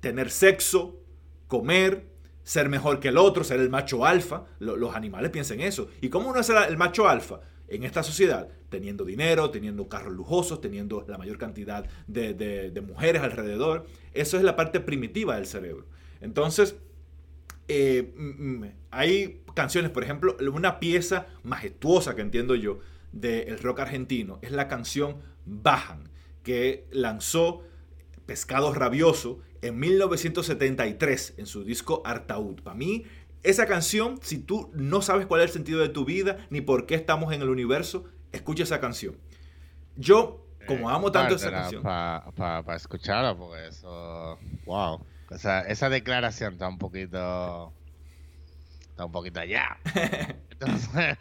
B: tener sexo, comer, ser mejor que el otro, ser el macho alfa. Los animales piensan eso. ¿Y cómo uno es el macho alfa? En esta sociedad, teniendo dinero, teniendo carros lujosos, teniendo la mayor cantidad de, de mujeres alrededor. Eso es la parte primitiva del cerebro. Entonces, eh, hay canciones, por ejemplo, una pieza majestuosa que entiendo yo del rock argentino es la canción Bajan, que lanzó Pescado Rabioso en 1973 en su disco Artaud. Para mí, esa canción, si tú no sabes cuál es el sentido de tu vida ni por qué estamos en el universo, escucha esa canción. Yo, como amo tanto esa canción.
A: Para escucharla, porque eso. ¡Wow! O sea, esa declaración está un poquito. Está un poquito allá. <laughs>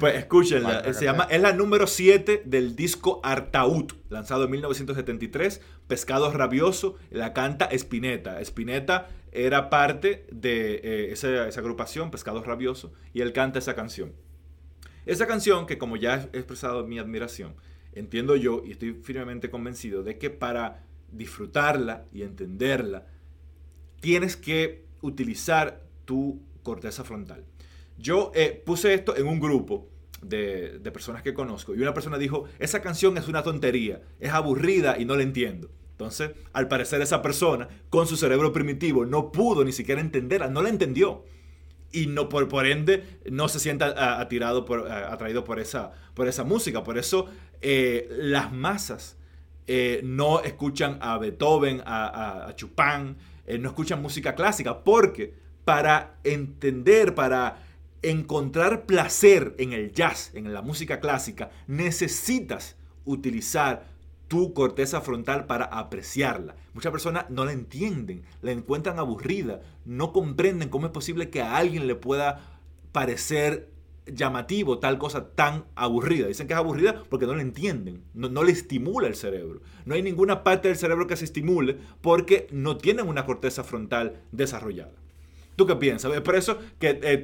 B: pues escúchenla. Se llama, es la número 7 del disco Artaud, lanzado en 1973. Pescado Rabioso. La canta Spinetta. Spinetta era parte de eh, esa, esa agrupación, Pescado Rabioso, y él canta esa canción. Esa canción, que como ya he expresado mi admiración, entiendo yo y estoy firmemente convencido de que para disfrutarla y entenderla, tienes que utilizar tu corteza frontal. Yo eh, puse esto en un grupo de, personas que conozco y una persona dijo, esa canción es una tontería, es aburrida y no la entiendo. Entonces, al parecer esa persona, con su cerebro primitivo, no pudo ni siquiera entenderla, no la entendió. Y no, por, por ende no se sienta atirado por, atraído por esa, por esa música. Por eso eh, las masas eh, no escuchan a Beethoven, a, a, Chopin, eh, no escuchan música clásica, porque para entender, para encontrar placer en el jazz, en la música clásica, necesitas utilizar tu corteza frontal para apreciarla. Muchas personas no la entienden, la encuentran aburrida, no comprenden cómo es posible que a alguien le pueda parecer llamativo tal cosa tan aburrida. Dicen que es aburrida porque no la entienden, no, no, le estimula el cerebro. No hay ninguna parte del cerebro que se estimule porque no tienen una corteza frontal desarrollada. ¿Tú qué piensas? Es por eso que eh,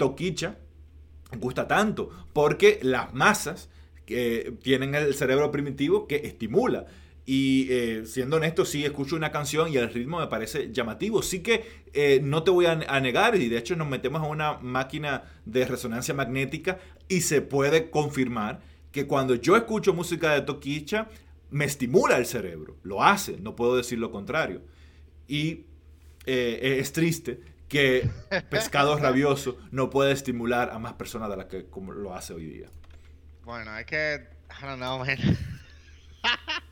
B: gusta tanto, porque las masas que tienen el cerebro primitivo que estimula. Y eh, siendo honesto, sí escucho una canción y el ritmo me parece llamativo. Sí que eh, no te voy a, negar, y de hecho nos metemos a una máquina de resonancia magnética y se puede confirmar que cuando yo escucho música de Toquicha, me estimula el cerebro. Lo hace, no puedo decir lo contrario. Y es triste que <laughs> Pescado Rabioso no puede estimular a más personas de las que como lo hace hoy día.
A: Bueno, es que, I don't know, man. <laughs>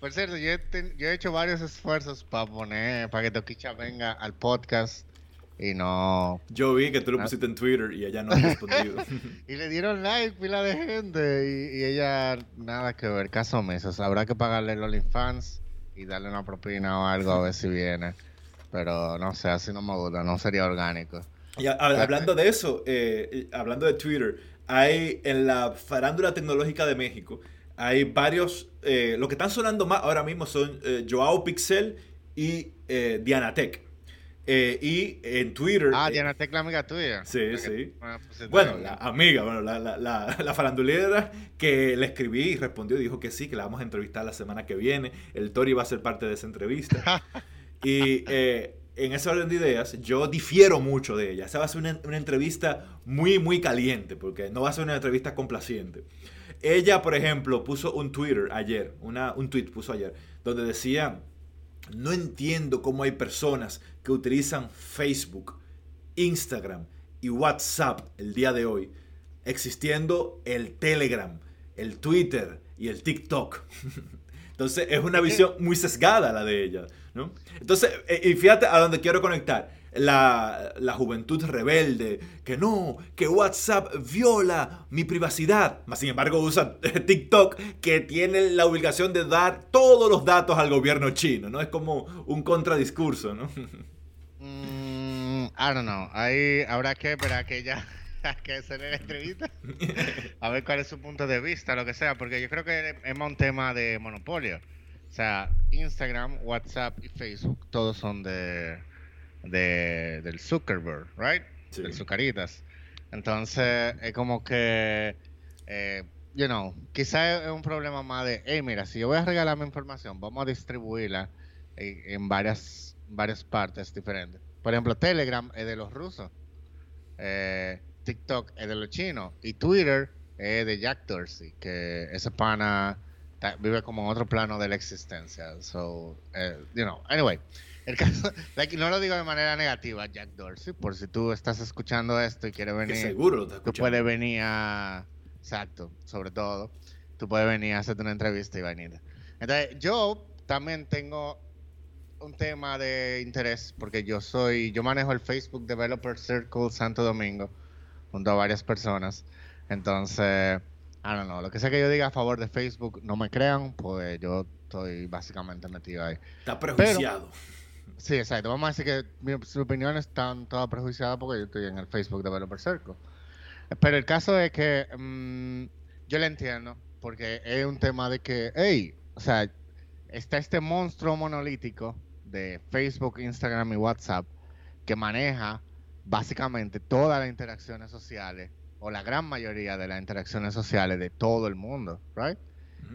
A: Por cierto, yo he, hecho varios esfuerzos para poner, para que Toquicha venga al podcast y no...
B: Yo vi que tú lo pusiste en Twitter y ella no ha <laughs> respondido. <laughs>
A: y le dieron like pila de gente y, ella nada que ver, caso omiso. Habrá que pagarle el OnlyFans y darle una propina o algo a ver si viene. Pero no sé, así no me gusta, no sería orgánico.
B: Y hablando de eso, eh, hablando de Twitter, hay en la farándula tecnológica de México, hay varios, eh, lo que están sonando más ahora mismo son eh, Joao Pixel y Diana Tech. y en Twitter.
A: Ah, Diana Tech, la amiga tuya.
B: Sí, sí. Pues, bueno, la amiga, bueno, la, la, la, la, farandulera que le escribí y respondió, dijo que sí, que la vamos a entrevistar la semana que viene. El Tori va a ser parte de esa entrevista. <laughs> Y eh, en ese orden de ideas, yo difiero mucho de ella. Esa va a ser una, entrevista muy, muy caliente, porque no va a ser una entrevista complaciente. Ella, por ejemplo, puso un Twitter ayer, una, un tweet puso ayer, donde decía, no entiendo cómo hay personas que utilizan Facebook, Instagram y WhatsApp el día de hoy, existiendo el Telegram, el Twitter y el TikTok. <laughs> Entonces es una visión muy sesgada la de ella. ¿no? Entonces, eh, y fíjate a dónde quiero conectar. La, la, juventud rebelde, que no, que WhatsApp viola mi privacidad. Mas, sin embargo, usa <laughs> TikTok, que tiene la obligación de dar todos los datos al gobierno chino, ¿no? Es como un contradiscurso, ¿no?
A: Mm, I don't know. Ahí habrá que esperar que ya <laughs> que hacer la entrevista. <laughs> A ver cuál es su punto de vista, lo que sea, porque yo creo que es un tema de monopolio. O sea, Instagram, WhatsApp y Facebook, todos son de, de del Zuckerberg, right? Sí. Del Zucaritas. Entonces, es como que, eh, you know, quizá es un problema más de, hey, mira, si yo voy a regalar mi información, vamos a distribuirla en, en varias, varias partes diferentes. Por ejemplo, Telegram es de los rusos. Eh, TikTok es de los chinos y Twitter es de Jack Dorsey, que ese pana vive como en otro plano de la existencia. So, eh, you know, anyway, el caso, <laughs> no lo digo de manera negativa, Jack Dorsey, por si tú estás escuchando esto y quieres venir,
B: seguro
A: tú puedes venir a, exacto, sobre todo, tú puedes venir a hacerte una entrevista y venir. Entonces, yo también tengo un tema de interés porque yo soy, yo manejo el Facebook Developer Circle Santo Domingo junto a varias personas. Entonces, I don't know, lo que sea que yo diga a favor de Facebook, no me crean, pues yo estoy básicamente metido ahí.
B: Está prejuiciado.
A: Sí, exacto. Vamos a decir que mis opiniones están todas prejuiciadas porque yo estoy en el Facebook Developer Circle. Pero el caso es que mm, yo le entiendo, porque es un tema de que, hey, o sea, está este monstruo monolítico de Facebook, Instagram y WhatsApp que maneja básicamente todas las interacciones sociales o la gran mayoría de las interacciones sociales de todo el mundo, right?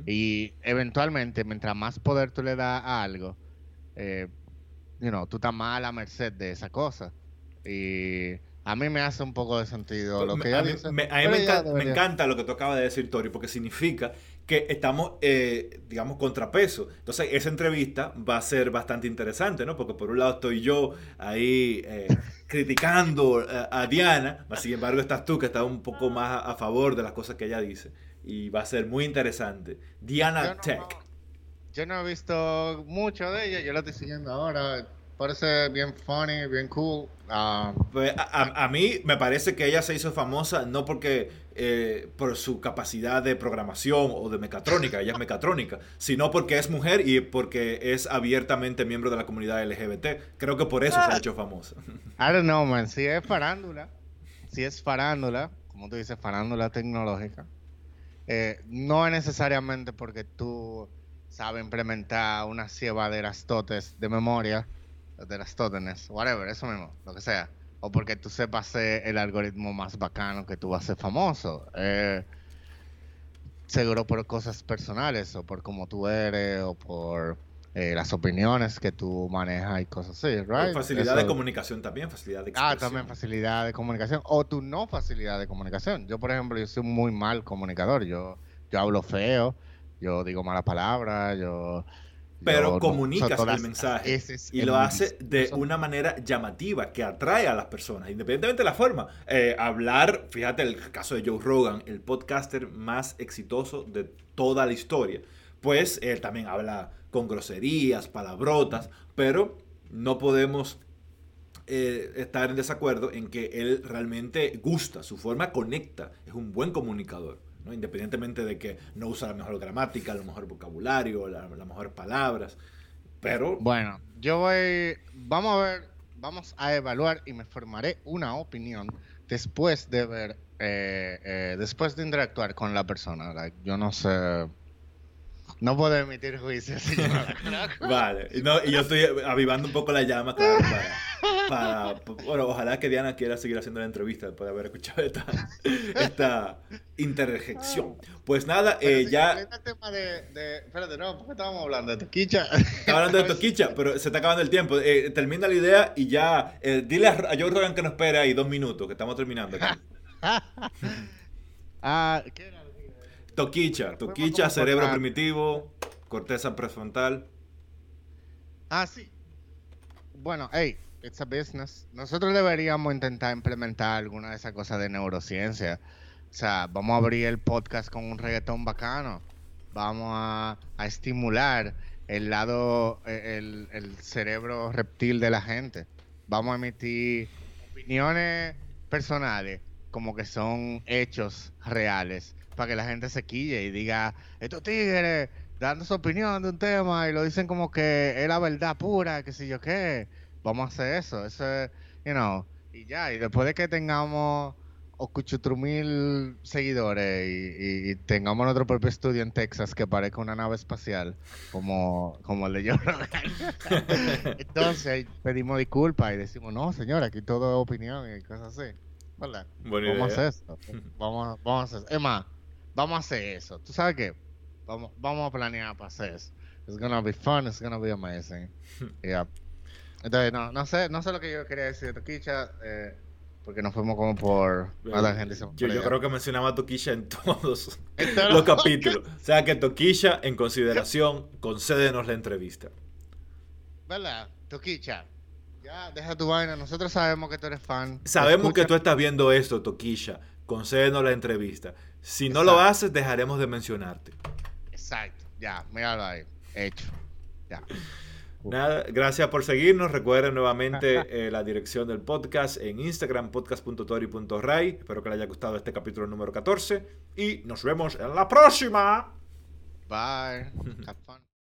A: Y eventualmente, mientras más poder tú le das a algo, eh, you know, tú estás más a la merced de esa cosa. Y a mí me hace un poco de sentido lo que
B: a mí, me, me, encanta, lo que tú acabas de decir, Tori, porque significa que estamos, eh, digamos, contrapeso. Entonces, esa entrevista va a ser bastante interesante, ¿no? Porque por un lado estoy yo ahí eh, <laughs> criticando eh, a, Diana, sin embargo estás tú que estás un poco más a, favor de las cosas que ella dice. Y va a ser muy interesante. Diana Tech.
A: Yo no he visto mucho de ella, yo la estoy siguiendo ahora. parece bien funny, bien cool. Ah,
B: pues, a, mí me parece que ella se hizo famosa no porque eh, por su capacidad de programación o de mecatrónica, ella es mecatrónica, sino porque es mujer y porque es abiertamente miembro de la comunidad LGBT. Creo que por eso se ha hecho famosa. <laughs>
A: I don't know, man. Si es farándula, si es farándula, como tú dices, farándula tecnológica, eh, no es necesariamente porque tú sabes implementar una cieba de las totes de memoria de las tótenes, whatever, eso mismo, lo que sea. O porque tú sepas el algoritmo más bacano que tú vas a ser famoso. Eh, seguro por cosas personales, o por cómo tú eres, o por eh, las opiniones que tú manejas y cosas así, right?
B: Facilidad de comunicación también, facilidad de
A: expresión. Ah, también facilidad de comunicación. O tu no facilidad de comunicación. Yo, por ejemplo, yo soy muy mal comunicador. Yo, yo hablo feo, yo digo malas palabras, yo
B: pero comunicas el mensaje y lo hace de una manera llamativa que atrae a las personas, independientemente de la forma. Eh, hablar, fíjate el caso de Joe Rogan, el podcaster más exitoso de toda la historia, pues él también habla con groserías, palabrotas, pero no podemos eh, estar en desacuerdo en que él realmente gusta, su forma conecta, es un buen comunicador. Independientemente de que no usa la mejor gramática, el mejor vocabulario, las la mejores palabras. Pero.
A: Bueno, yo voy. Vamos a ver, vamos a evaluar y me formaré una opinión después de ver. Eh, eh, después de interactuar con la persona. yo no sé. No puedo emitir juicios. <laughs>
B: vale, y yo estoy avivando un poco la llama, claro, para, <laughs> bueno, ojalá que Diana quiera seguir haciendo la entrevista después de haber escuchado esta, <laughs> esta interjección. Pues nada, eh, ya...
A: El tema de, espérate, no, ¿por qué estábamos hablando de Toquicha?
B: Estaba hablando de Toquicha, pero se está acabando el tiempo. Eh, termina la idea y ya, eh, dile a, Joe Rogan que nos espere ahí dos minutos, que estamos terminando aquí. <laughs>
A: ah, ¿qué era?
B: Toquicha, Toquicha, cerebro primitivo, corteza prefrontal.
A: Ah, sí. Bueno, hey, it's a. Nosotros deberíamos intentar implementar alguna de esas cosas de neurociencia. O sea, vamos a abrir el podcast con un reggaetón bacano. Vamos a, estimular el lado, e, el, el, cerebro reptil de la gente. Vamos a emitir opiniones personales como que son hechos reales para que la gente se quille y diga, estos tigres dando su opinión de un tema y lo dicen como que es la verdad pura, que si yo qué, vamos a hacer eso, eso es, you know, y ya, y después de que tengamos mil seguidores y, tengamos nuestro propio estudio en Texas que parezca una nave espacial como, como el de Joe <laughs> Entonces pedimos disculpas y decimos, no, señora, aquí todo es opinión y cosas así. ¿Verdad? vamos a hacer eso. <laughs> Vamos, vamos a hacer eso. Es más, vamos a hacer eso. ¿Tú sabes qué? Vamos, vamos a planear para hacer eso. It's gonna be fun, it's gonna be amazing. <laughs> yeah. Entonces, no, no sé, no sé lo que yo quería decir de Toquicha, eh, porque nos fuimos como por
B: la gente. yo, yo creo que mencionaba a Toquicha en todos <laughs> los capítulos. <laughs> O sea que Toquicha, en consideración, concédenos la entrevista.
A: ¿Verdad? Toquicha, ya deja tu vaina. Nosotros sabemos que tú eres fan.
B: Sabemos que tú estás viendo esto, Toquicha. Concédenos la entrevista. Si no lo haces, dejaremos de mencionarte.
A: Exacto. Ya, míralo ahí. Hecho. Ya.
B: Nada, gracias por seguirnos. Recuerden nuevamente <laughs> eh, la dirección del podcast en Instagram, podcast.tori.ray. Espero que les haya gustado este capítulo número 14 y nos vemos en la próxima.
A: Bye. Have fun.